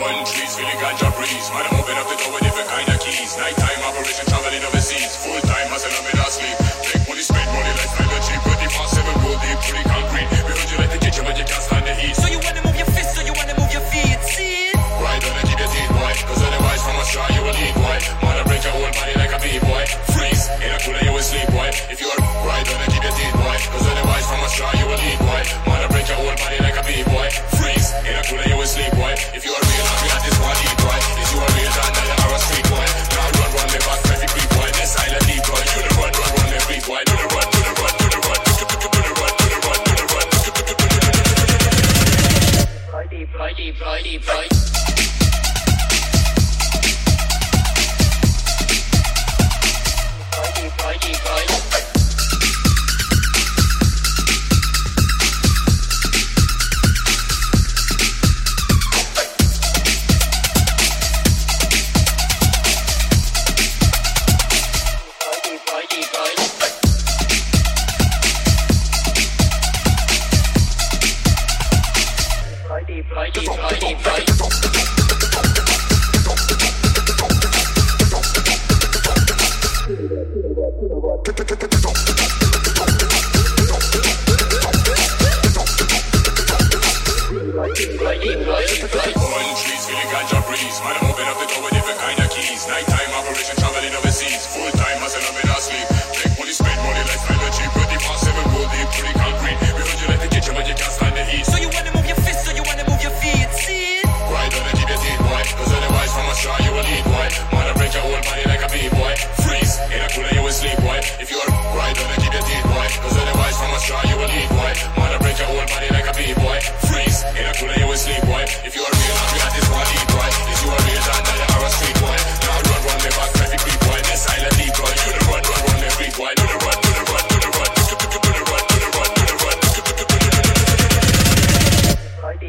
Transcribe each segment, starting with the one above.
One trees, feeling ganja breeze. Man, I'm open up the door with different kind of keys. Nighttime operation, traveling overseas. Full time hustle, I'm in our sleep. Make money, spend money, lifestyle, cheap. Thirty past seven gold deep, pretty concrete. We heard you like the kitchen, but you can't stand the heat.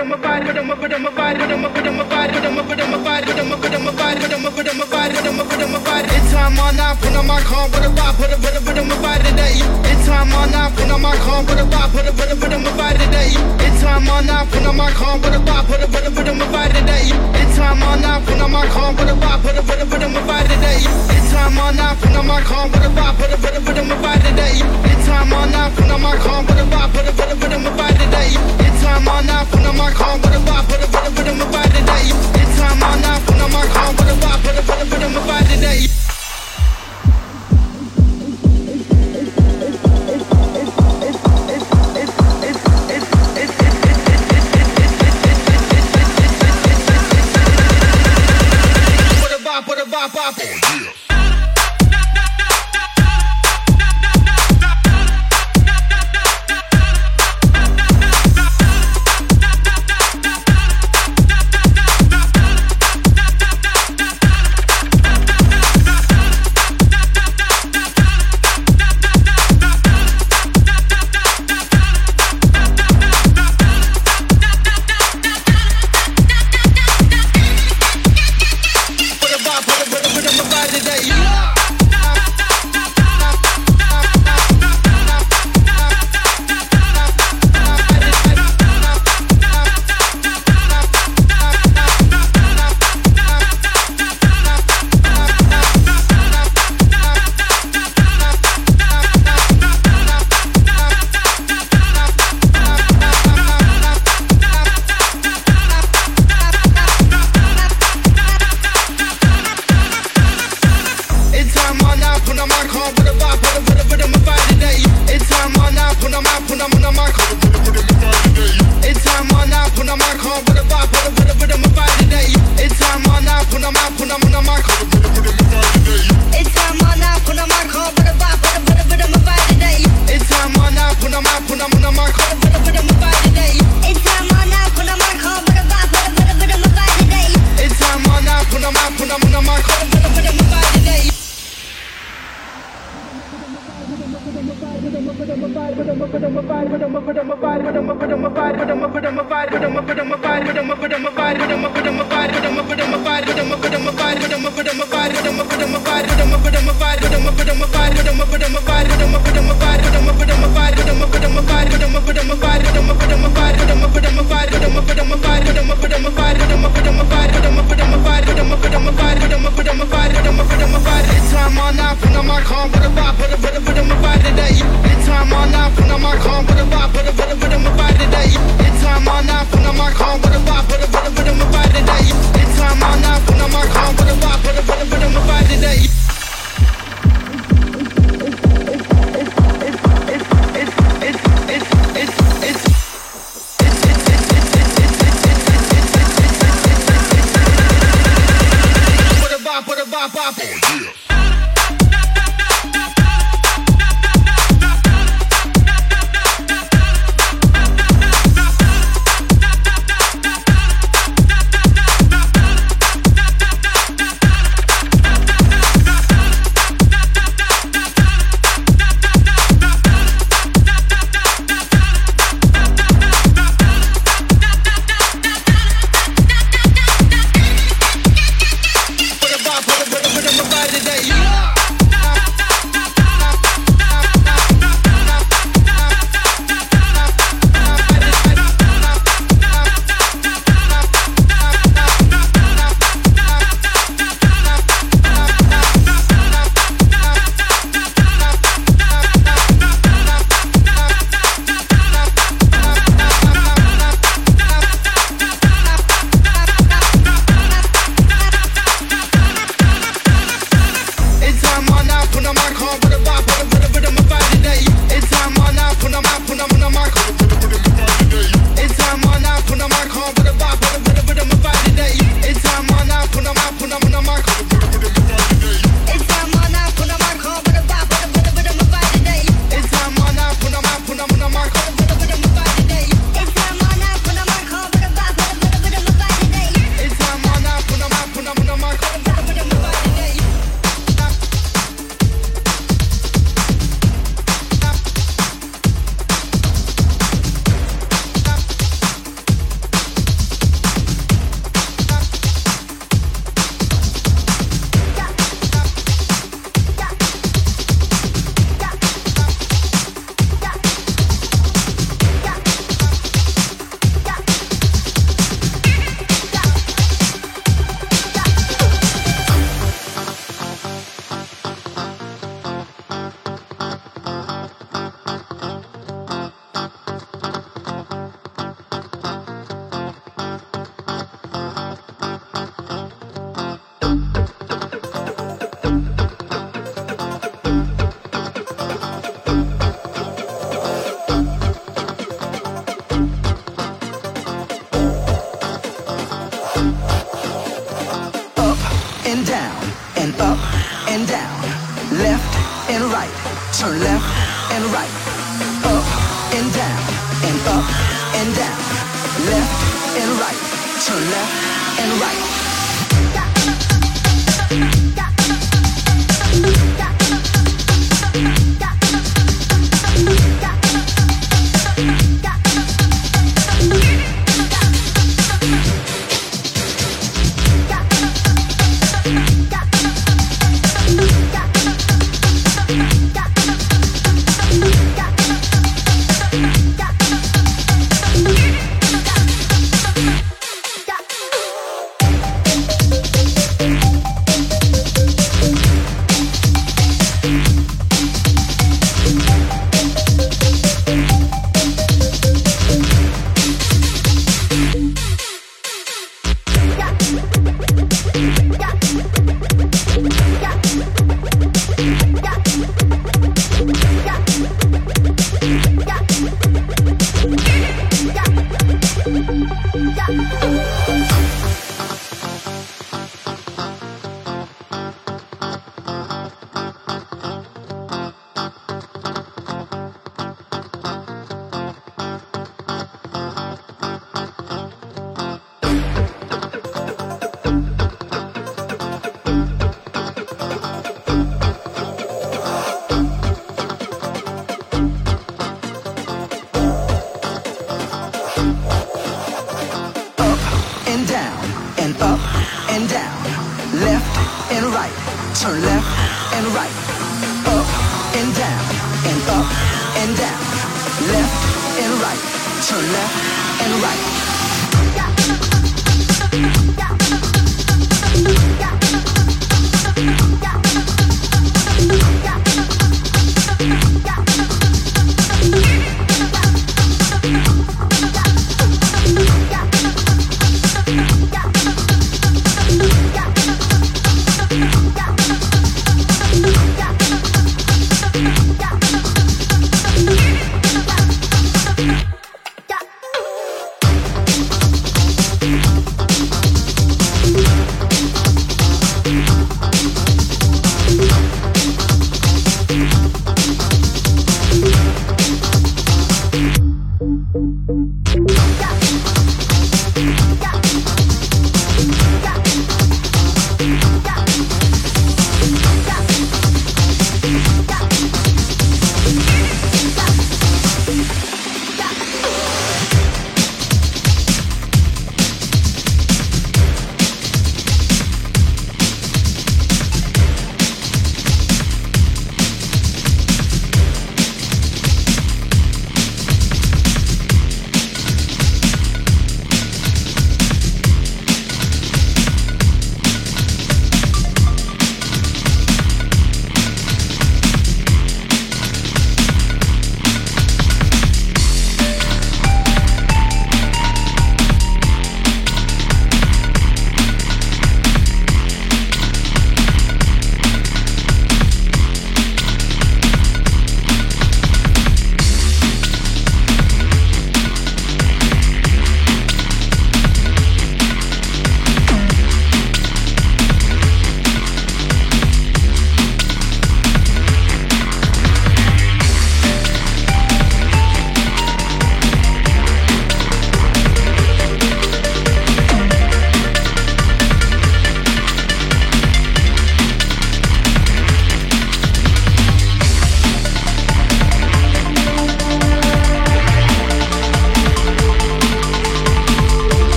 Time on now, put on my car, put a rock, put put put. It's put put put put put. It's put put put put put. It's put put put put put. It's put put put put put. It's put put put put put. It's put on my car, put a rock, put a put a a my body. It's time on now, put on my car, put a rock, put a put a a my body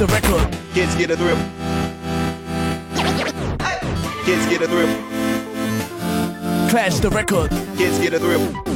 the record. Kids get a thrill. Kids get a thrill. Clash the record. Kids get a thrill.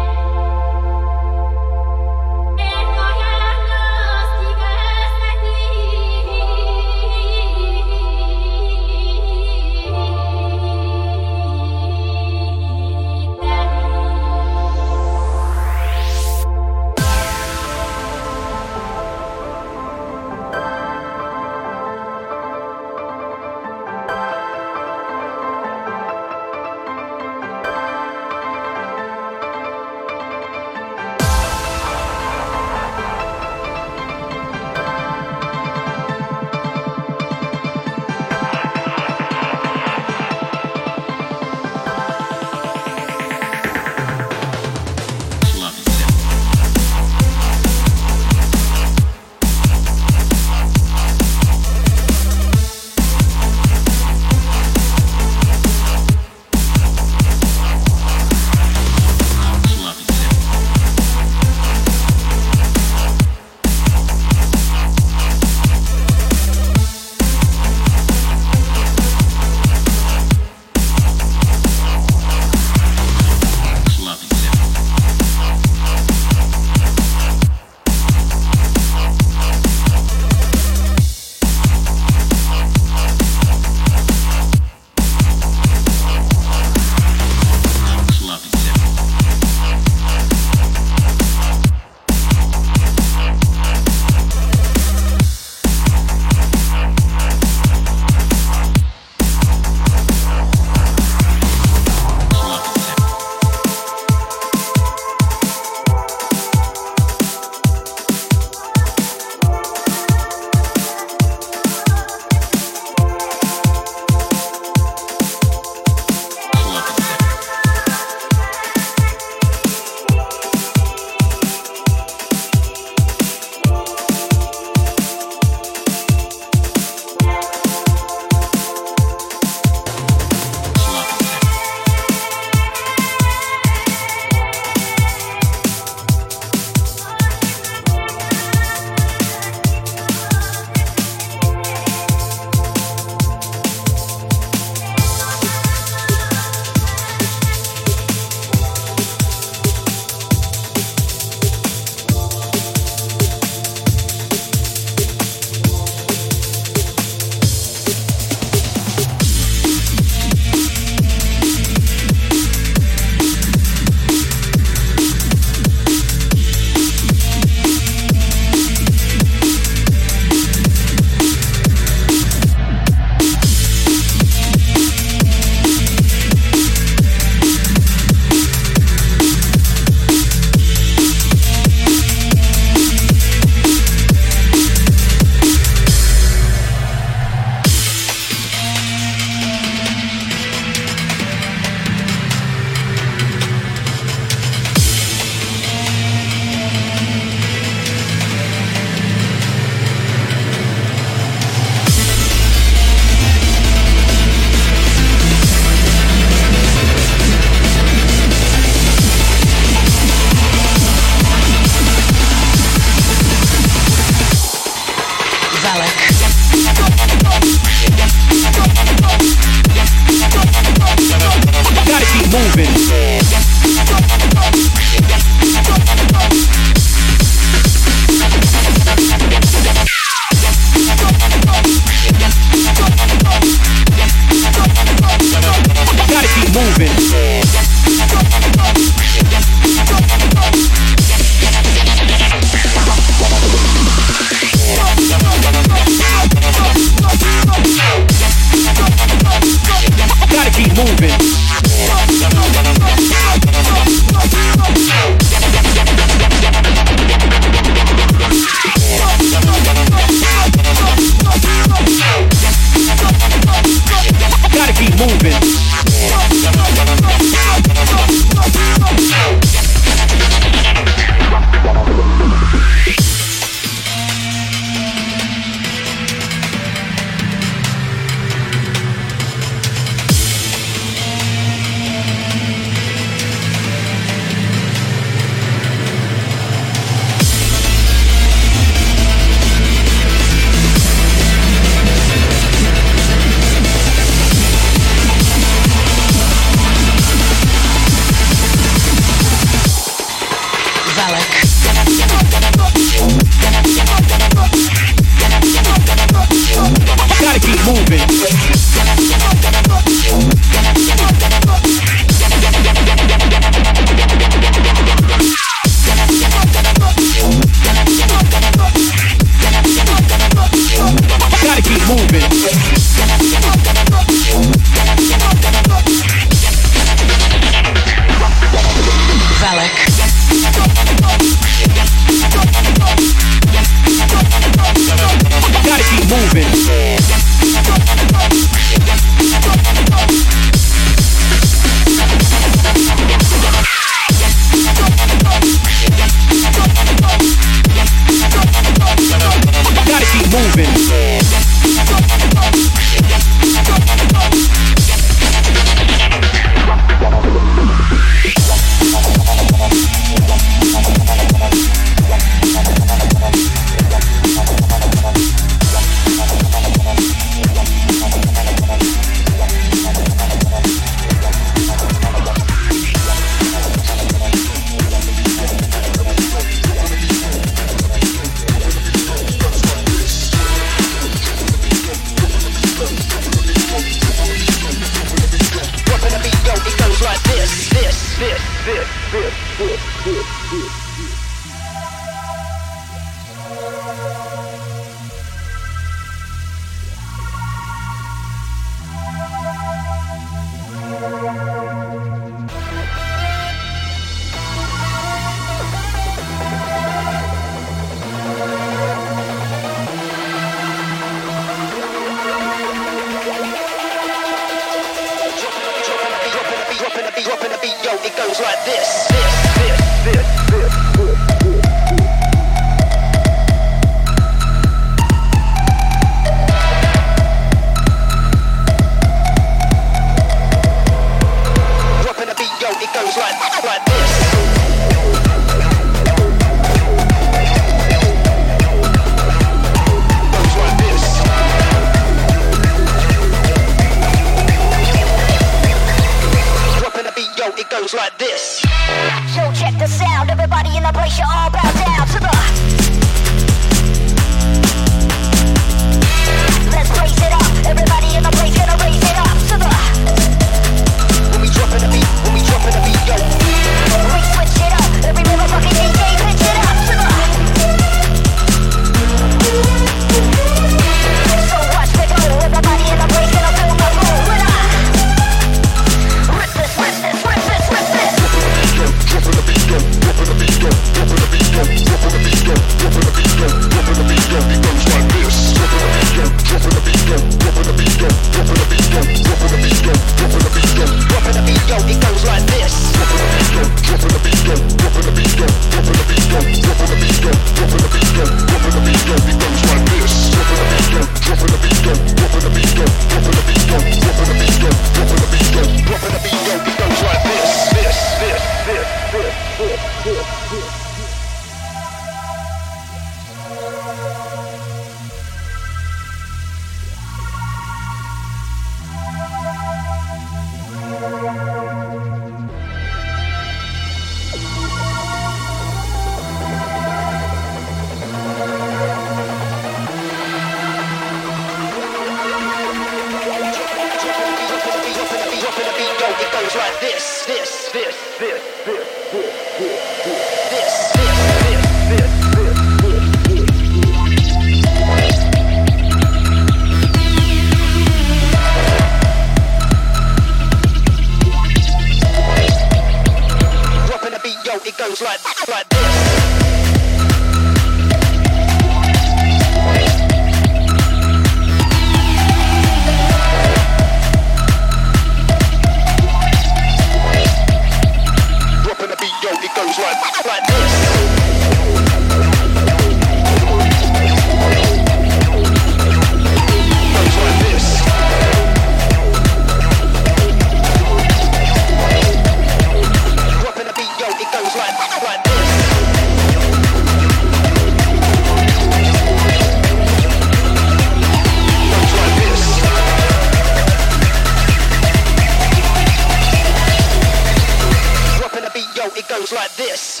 it goes like this.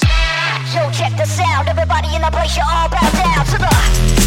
Yo, check the sound. Everybody in the place, you all bow down to the.